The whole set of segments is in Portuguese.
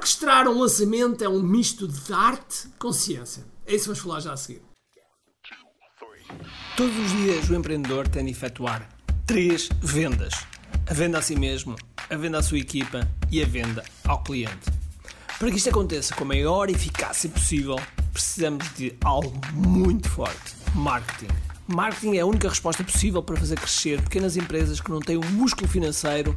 Orquestrar um lançamento é um misto de arte com ciência. É isso que vamos falar já a seguir. Todos os dias o empreendedor tem de efetuar três vendas: a venda a si mesmo, a venda à sua equipa e a venda ao cliente. Para que isto aconteça com a maior eficácia possível, precisamos de algo muito forte: marketing. Marketing é a única resposta possível para fazer crescer pequenas empresas que não têm o um músculo financeiro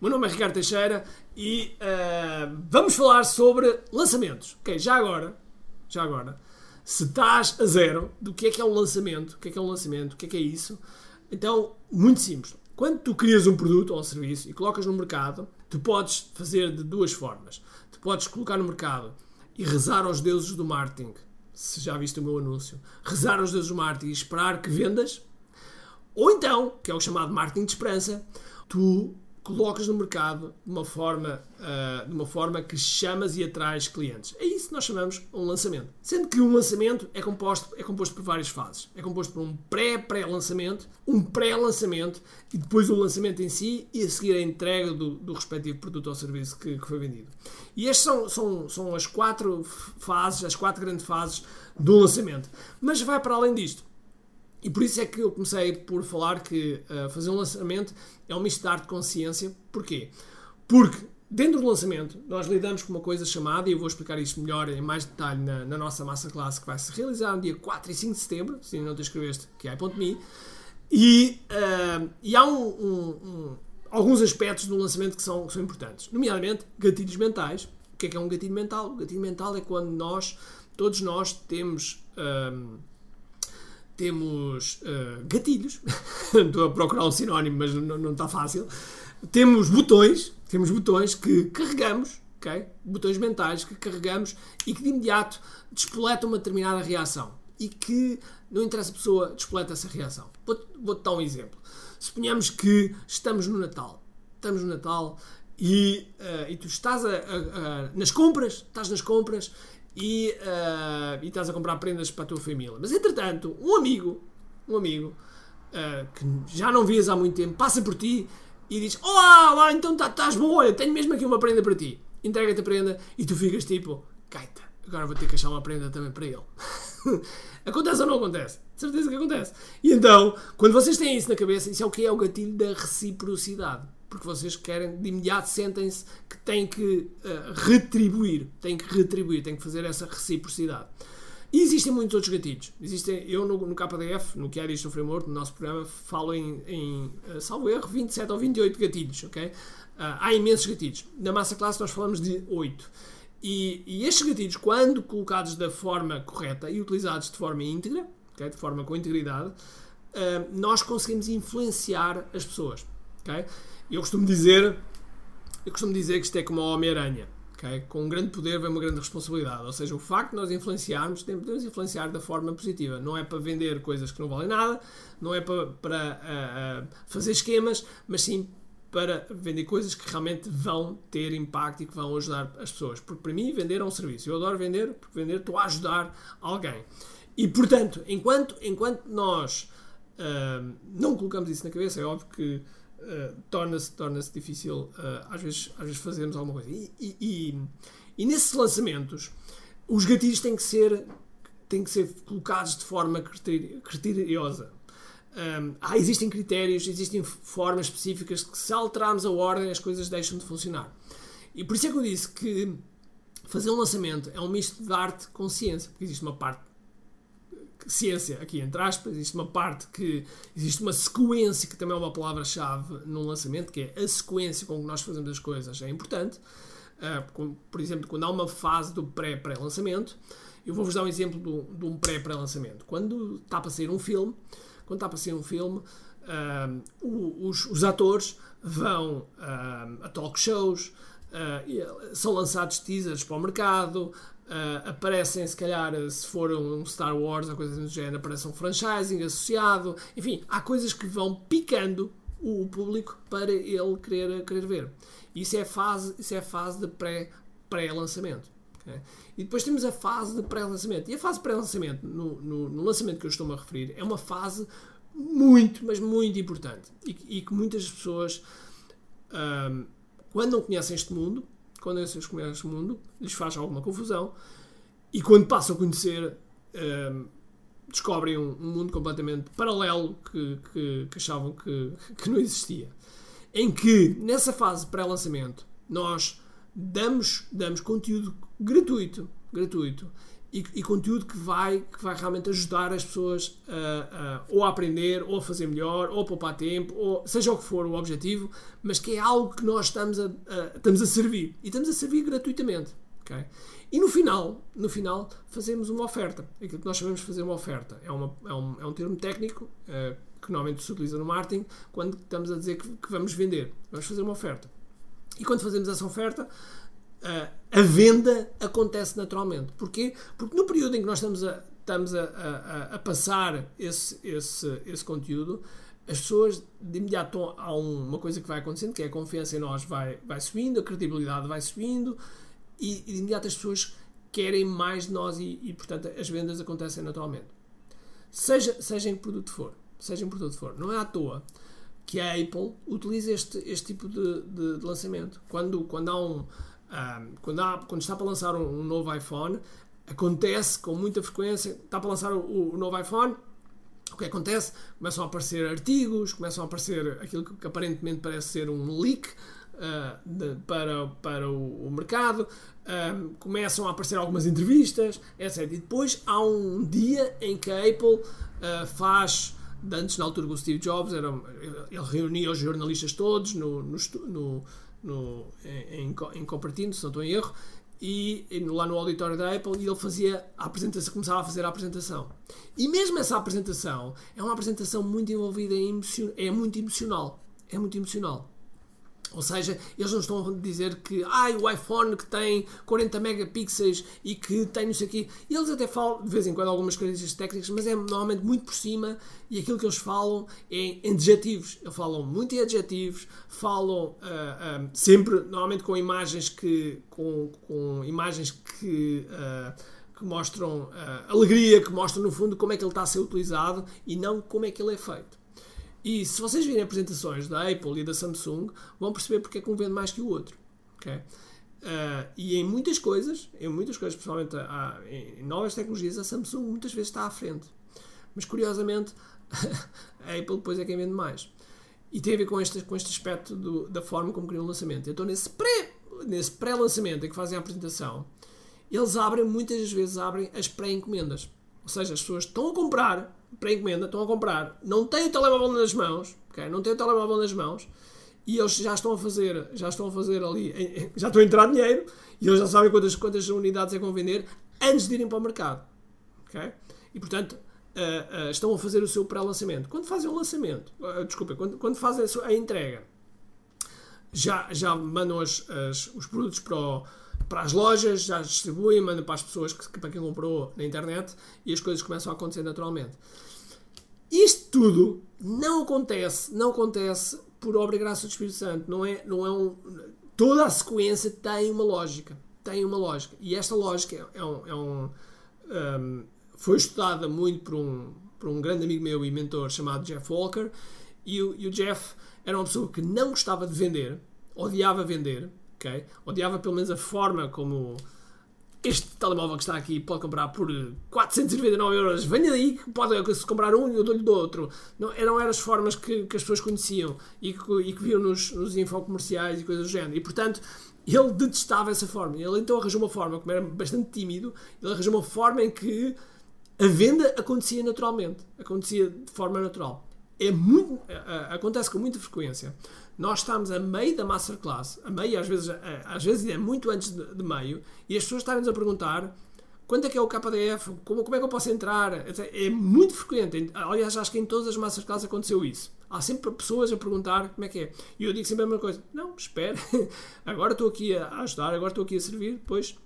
O meu nome é Ricardo Teixeira e uh, vamos falar sobre lançamentos. Ok, já agora, já agora, se estás a zero do que é que é um lançamento, o que é que é um lançamento, o que é que é isso, então, muito simples. Quando tu crias um produto ou um serviço e colocas no mercado, tu podes fazer de duas formas. Tu podes colocar no mercado e rezar aos deuses do marketing, se já viste o meu anúncio, rezar aos deuses do marketing e esperar que vendas. Ou então, que é o chamado marketing de esperança, tu colocas no mercado de uma forma, uh, de uma forma que chamas e atrais clientes. É isso que nós chamamos um lançamento. Sendo que um lançamento é composto, é composto por várias fases. É composto por um pré-pré-lançamento, um pré-lançamento e depois o lançamento em si e a seguir a entrega do, do respectivo produto ou serviço que, que, foi vendido. E estas são, são, são as quatro fases, as quatro grandes fases do lançamento. Mas vai para além disto. E por isso é que eu comecei por falar que uh, fazer um lançamento é um misto de arte com ciência. Porquê? Porque dentro do lançamento nós lidamos com uma coisa chamada, e eu vou explicar isto melhor em mais detalhe na, na nossa massa classe que vai se realizar no dia 4 e 5 de setembro, se ainda não te inscreveste, que é i.me. E, uh, e há um, um, um, alguns aspectos do lançamento que são, que são importantes, nomeadamente gatilhos mentais. O que é que é um gatilho mental? O gatilho mental é quando nós, todos nós, temos. Uh, temos uh, gatilhos, estou a procurar um sinónimo, mas não, está fácil. Temos botões, temos botões que carregamos, ok? Botões mentais que carregamos e que de imediato despoletam uma determinada reação e que não interessa a pessoa despoleta essa reação. Vou-te vou dar um exemplo. Suponhamos que estamos no Natal, estamos no Natal e, uh, e tu estás a, a, a, nas compras, estás nas compras e, uh, e estás a comprar prendas para a tua família. Mas entretanto, um amigo, um amigo uh, que já não vias há muito tempo, passa por ti e diz: Olá, então tá, estás bom, olha, tenho mesmo aqui uma prenda para ti. Entrega-te a prenda e tu ficas tipo: Caita, agora vou ter que achar uma prenda também para ele. acontece ou não acontece? De certeza que acontece. E então, quando vocês têm isso na cabeça, isso é o que é o gatilho da reciprocidade porque vocês querem, de imediato sentem-se que têm que uh, retribuir, têm que retribuir, têm que fazer essa reciprocidade. E existem muitos outros gatilhos. Existem, eu no, no KDF, no que é Digital Framework, no nosso programa, falo em, em uh, salvo erro, 27 ou 28 gatilhos, ok? Uh, há imensos gatilhos. Na massa classe nós falamos de 8. E, e, estes gatilhos, quando colocados da forma correta e utilizados de forma íntegra, okay? de forma com integridade, uh, nós conseguimos influenciar as pessoas. Okay? Eu costumo dizer, eu costumo dizer que isto é como a Homem-Aranha. Okay? Com um grande poder vem uma grande responsabilidade. Ou seja, o facto de nós influenciarmos, podemos influenciar da forma positiva. Não é para vender coisas que não valem nada, não é para, para uh, uh, fazer esquemas, mas sim para vender coisas que realmente vão ter impacto e que vão ajudar as pessoas. Porque para mim, vender é um serviço. Eu adoro vender, porque vender estou a ajudar alguém. E portanto, enquanto, enquanto nós uh, não colocamos isso na cabeça, é óbvio que uh, torna-se torna difícil uh, às, vezes, às vezes fazermos alguma coisa. E, e, e, e, nesses lançamentos, os gatilhos têm que ser, têm que ser colocados de forma criteriosa. Um, ah, existem critérios, existem formas específicas que se alterarmos a ordem as coisas deixam de funcionar. E por isso é que eu disse que fazer um lançamento é um misto de arte com ciência, porque existe uma parte ciência, aqui entre aspas, existe uma parte que existe uma sequência, que também é uma palavra-chave no lançamento, que é a sequência com que nós fazemos as coisas, é importante. Uh, por exemplo, quando há uma fase do pré-pré-lançamento, eu vou-vos dar um exemplo de, de um pré-pré-lançamento. Quando está para sair um filme, quando está para sair um filme, uh, os, os, atores vão uh, a talk shows, são lançados teasers para o mercado, Uh, aparecem, se calhar, se for um Star Wars ou coisas do género, aparece um franchising associado. Enfim, há coisas que vão picando o público para ele querer, querer ver. Isso é a fase, isso é a fase de pré, pré-lançamento. Okay? E depois temos a fase de pré-lançamento. E a fase de pré-lançamento, no, no, no, lançamento que eu estou-me a referir, é uma fase muito, mas muito importante. E, e que muitas pessoas, um, quando não conhecem este mundo, quando eles conhecem este mundo, lhes faz alguma confusão. E quando passam a conhecer, um, descobrem um, um, mundo completamente paralelo que, que, que achavam que, que não existia. Em que, nessa fase pré-lançamento, nós damos, damos conteúdo gratuito, gratuito e, e, conteúdo que vai, que vai realmente ajudar as pessoas a, a, ou a aprender, ou a fazer melhor, ou a poupar tempo, ou seja o que for o objetivo, mas que é algo que nós estamos a, a estamos a servir. E estamos a servir gratuitamente. Okay? E no final, no final, fazemos uma oferta. Aquilo que nós chamamos de fazer uma oferta. É, uma, é, um, é um termo técnico uh, que normalmente se utiliza no marketing quando estamos a dizer que, que vamos vender. Vamos fazer uma oferta. E quando fazemos essa oferta, a venda acontece naturalmente. Porquê? Porque no período em que nós estamos a, estamos a, a, a passar esse, esse, esse conteúdo, as pessoas de imediato há uma coisa que vai acontecendo, que é a confiança em nós vai, vai subindo, a credibilidade vai subindo e, e de imediato as pessoas querem mais de nós e, e, portanto as vendas acontecem naturalmente. Seja, seja em que produto for, seja em que produto for. Não é à toa que a Apple utiliza este, este tipo de, de, de lançamento. Quando, quando há um um, quando, há, quando está para lançar um, um, novo iPhone, acontece com muita frequência, está para lançar o, o, novo iPhone, o que acontece? Começam a aparecer artigos, começam a aparecer aquilo que, que aparentemente parece ser um leak uh, de, para, para o, o mercado, um, começam a aparecer algumas entrevistas, etc. E depois há um dia em que a Apple uh, faz antes na altura do Steve Jobs, era, ele reunia os jornalistas todos no, no, no, em, em Cupertino, se não estou em erro, e, e, lá no auditório da Apple e ele fazia a apresentação, começava a fazer a apresentação. E mesmo essa apresentação é uma apresentação muito envolvida em é muito emocional, é muito emocional. Ou seja, eles não estão a dizer que ah, o iPhone que tem 40 megapixels e que tem não sei o quê. Eles até falam, de vez em quando, algumas características técnicas, mas é normalmente muito por cima e aquilo que eles falam é em adjetivos. Eles falam muito em adjetivos, falam uh, uh, sempre, normalmente com imagens que, com, com imagens que, uh, que mostram alegria, que mostram no fundo como é que ele está a ser utilizado e não como é que ele é feito. E se vocês virem apresentações da Apple e da Samsung, vão perceber porque é que um vende mais que o outro. Okay? Uh, e em muitas coisas, em muitas coisas, principalmente há, em novas tecnologias, a Samsung muitas vezes está à frente. Mas curiosamente, a Apple depois é quem vende mais. E tem a ver com este, com este aspecto do, da forma como criam o lançamento. Então, nesse pré, nesse pré-lançamento em que fazem a apresentação, eles abrem, muitas vezes abrem as pré-encomendas. Ou seja, as pessoas estão a comprar para encomenda, estão a comprar, não têm o telemóvel nas mãos, okay? não têm o telemóvel nas mãos, e eles já estão a fazer, já estão a fazer ali, já estão a entrar dinheiro, e eles já sabem quantas, quantas unidades é que vão vender antes de irem para o mercado. Okay? E portanto, uh, uh, estão a fazer o seu pré-lançamento. Quando fazem o lançamento, uh, desculpa, quando, quando fazem a entrega, já, já mandam as, as, os produtos para o, para as lojas, já distribuem, mandam para as pessoas, que, para quem comprou na internet e as coisas começam a acontecer naturalmente. Isto tudo não acontece, não acontece por obra e graça do Espírito Santo. Não é, não é um, toda a sequência tem uma lógica. Tem uma lógica. E esta lógica é, é um, é um, um, foi estudada muito por um, por um grande amigo meu e mentor chamado Jeff Walker. E o, e o Jeff era uma pessoa que não gostava de vender, odiava vender, ok? Odiava pelo menos a forma como este telemóvel que está aqui pode comprar por 499 euros. Venha daí que pode se comprar um e eu dou-lhe do outro. Não eram as formas que, que, as pessoas conheciam e que, e que viam nos, nos infocomerciais e coisas do género. E portanto, ele detestava essa forma. Ele então arranjou uma forma, como era bastante tímido, ele arranjou uma forma em que a venda acontecia naturalmente. Acontecia de forma natural. É muito, acontece com muita frequência nós estamos a meio da masterclass, a meio, às vezes, às vezes é muito antes de, de meio, e as pessoas estarem-nos a perguntar quanto é que é o KDF, como, como é que eu posso entrar? É muito frequente. Aliás, acho que em todas as masterclass aconteceu isso. Há sempre pessoas a perguntar como é que é. E eu digo sempre a mesma coisa: não, espere, agora estou aqui a ajudar, agora estou aqui a servir, depois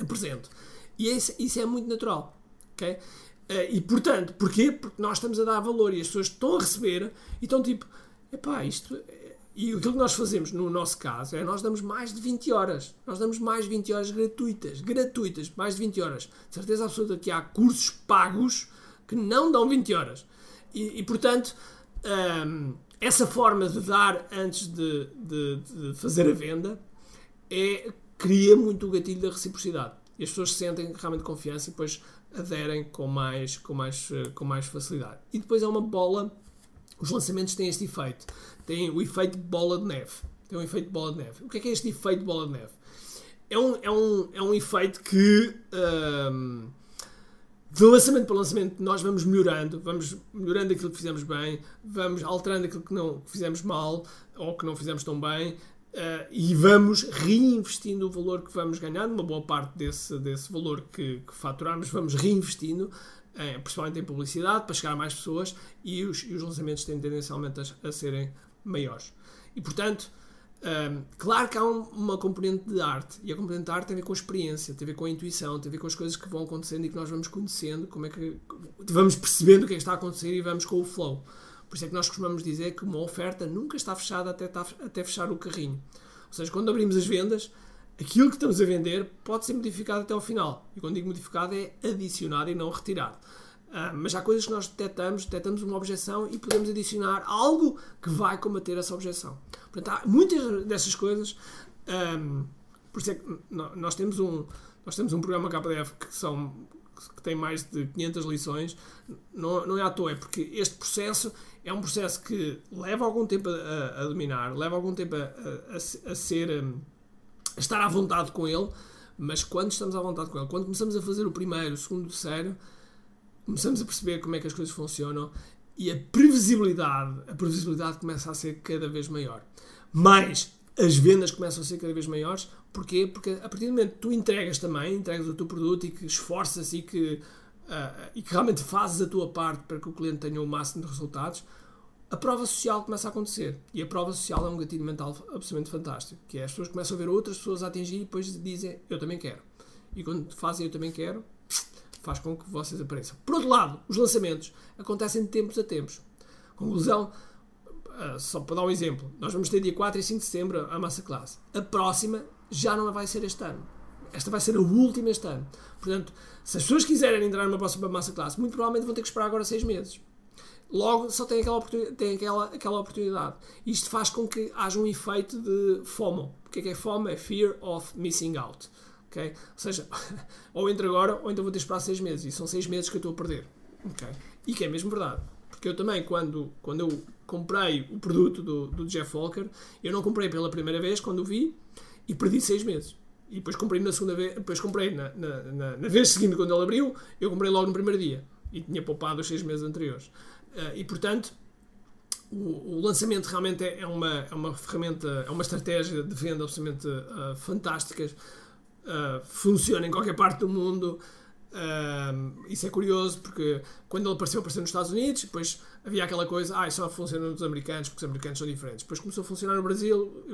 apresento. E isso, isso é muito natural. ok? Eh, e portanto, porquê? Porque nós estamos a dar valor e as pessoas estão a receber e estão tipo, epá, isto. é-" E aquilo que nós fazemos no nosso caso é nós damos mais de 20 horas. Nós damos mais de 20 horas gratuitas. Gratuitas, mais de 20 horas. De certeza absoluta que há cursos pagos que não dão 20 horas. E, e, portanto, hum, essa forma de dar antes de, de- de fazer a venda é, cria muito o gatilho da reciprocidade. E as pessoas sentem realmente confiança e depois aderem com mais, com mais, eh, com mais facilidade. E depois é uma bola. Os lançamentos têm este efeito. Tem o efeito bola de neve. Tem um efeito bola de neve. O que é que é este efeito bola de neve? É um, é um, é um efeito que. hum, de lançamento para lançamento nós vamos melhorando, vamos melhorando aquilo que fizemos bem, vamos alterando aquilo que não que fizemos mal ou que não fizemos tão bem eh, e vamos reinvestindo o valor que vamos ganhando, uma boa parte desse, desse valor que, que faturamos vamos reinvestindo, eh, principalmente em publicidade, para chegar a mais pessoas e os, e os lançamentos têm tendencialmente a, a serem maiores. E portanto, Hum, claro que há um- uma componente de arte e a componente de arte tem a ver com a experiência, tem a ver com a intuição, tem a ver com as coisas que vão acontecendo e que nós vamos conhecendo, como é que vamos percebendo o que é que está a acontecer e vamos com o flow. Por isso é que nós costumamos dizer que uma oferta nunca está fechada até, tá- até fechar o carrinho. Ou seja, quando abrimos as vendas, aquilo que estamos a vender pode ser modificado até ao final. E quando digo modificado é adicionado e não retirado. Ah, mas há coisas que nós detectamos, detectamos uma objeção e podemos adicionar algo que vai combater essa objeção. Portanto, há muitas dessas coisas. ahm, por isso é que nós temos um, nós temos um programa KDF que, são, que tem mais de 500 lições. Não, não é à toa, é porque este processo é um processo que leva algum tempo a, a dominar, leva algum tempo a, a- a se- a ser. ahm, a estar à vontade com ele, mas quando estamos à vontade com ele, quando começamos a fazer o primeiro, o segundo, o terceiro, começamos a perceber como é que as coisas funcionam e a previsibilidade, a previsibilidade começa a ser cada vez maior. Mas as vendas começam a ser cada vez maiores. Porquê? Porque a partir do momento que tu entregas também, entregas o teu produto e que esforças e que, ah, e que realmente fazes a tua parte para que o cliente tenha o máximo de resultados, a prova social começa a acontecer. E a prova social é um gatilho mental absolutamente fantástico. Que é as pessoas começam a ver outras pessoas a atingir e depois dizem eu também quero. E quando fazem eu também quero, faz com que vocês apareçam. Por outro lado, os lançamentos acontecem de tempos a tempos. Conclusão, ah, só para dar um exemplo, nós vamos ter dia 4 e 5 de setembro a Masterclass. A próxima já não vai ser este ano. Esta vai ser a última este ano. Portanto, se as pessoas quiserem entrar numa próxima Masterclass, muito provavelmente vão ter que esperar agora 6 meses. Logo, só tem aquela. Tem aquela, aquela oportunidade. Isto faz com que haja um efeito de FOMO. O que é que é FOMO? É Fear of Missing Out. ok? Ou seja, ou entro agora, ou então vou ter que esperar 6 meses. E são 6 meses que eu estou a perder. ok? E que é mesmo verdade. Porque eu também, quando, quando eu comprei o produto do, do Jeff Walker, eu não comprei pela primeira vez quando o vi e perdi 6 meses. E depois comprei na segunda vez, depois comprei na, na, na, na vez seguinte quando ele abriu, eu comprei logo no primeiro dia. E tinha poupado os 6 meses anteriores. Ah, e portanto, o, o lançamento realmente é, é uma, é uma ferramenta, é uma estratégia de venda absolutamente ah, fantástica. Ah, funciona em qualquer parte do mundo. Isso é curioso porque quando ele apareceu, apareceu nos Estados Unidos, depois havia aquela coisa, ah, só funciona nos americanos porque os americanos são diferentes. Depois começou a funcionar no Brasil,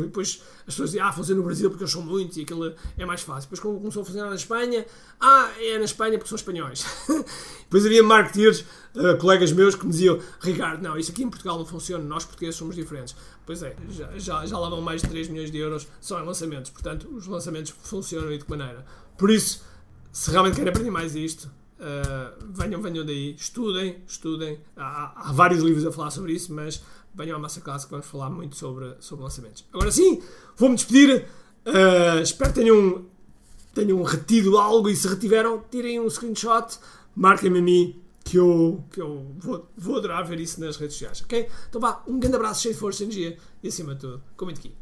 depois as pessoas diziam, ah, funciona no Brasil porque eles são muitos e aquilo é mais fácil. Depois começou a funcionar na Espanha, ah, é na Espanha porque são espanhóis. depois havia marketeers, ah, colegas meus que me diziam, Ricardo, não, isso aqui em Portugal não funciona, nós portugueses somos diferentes. Pois é, já, já, já lá vão mais de 3 milhões de euros só em lançamentos, portanto os lançamentos funcionam e de que maneira. Por isso, se realmente querem aprender mais isto, uh, venham, venham daí, estudem, estudem. Há, há vários livros a falar sobre isso, mas venham à Masterclass que vamos falar muito sobre, sobre lançamentos. Agora sim, vou-me despedir. Uh, espero que tenham, tenham retido algo e se retiveram, tirem um screenshot, marquem-me a mim. Que eu, que eu vou, vou adorar ver isso nas redes sociais, ok? Então vá, um grande abraço cheio de força energia e acima de tudo, comente aqui.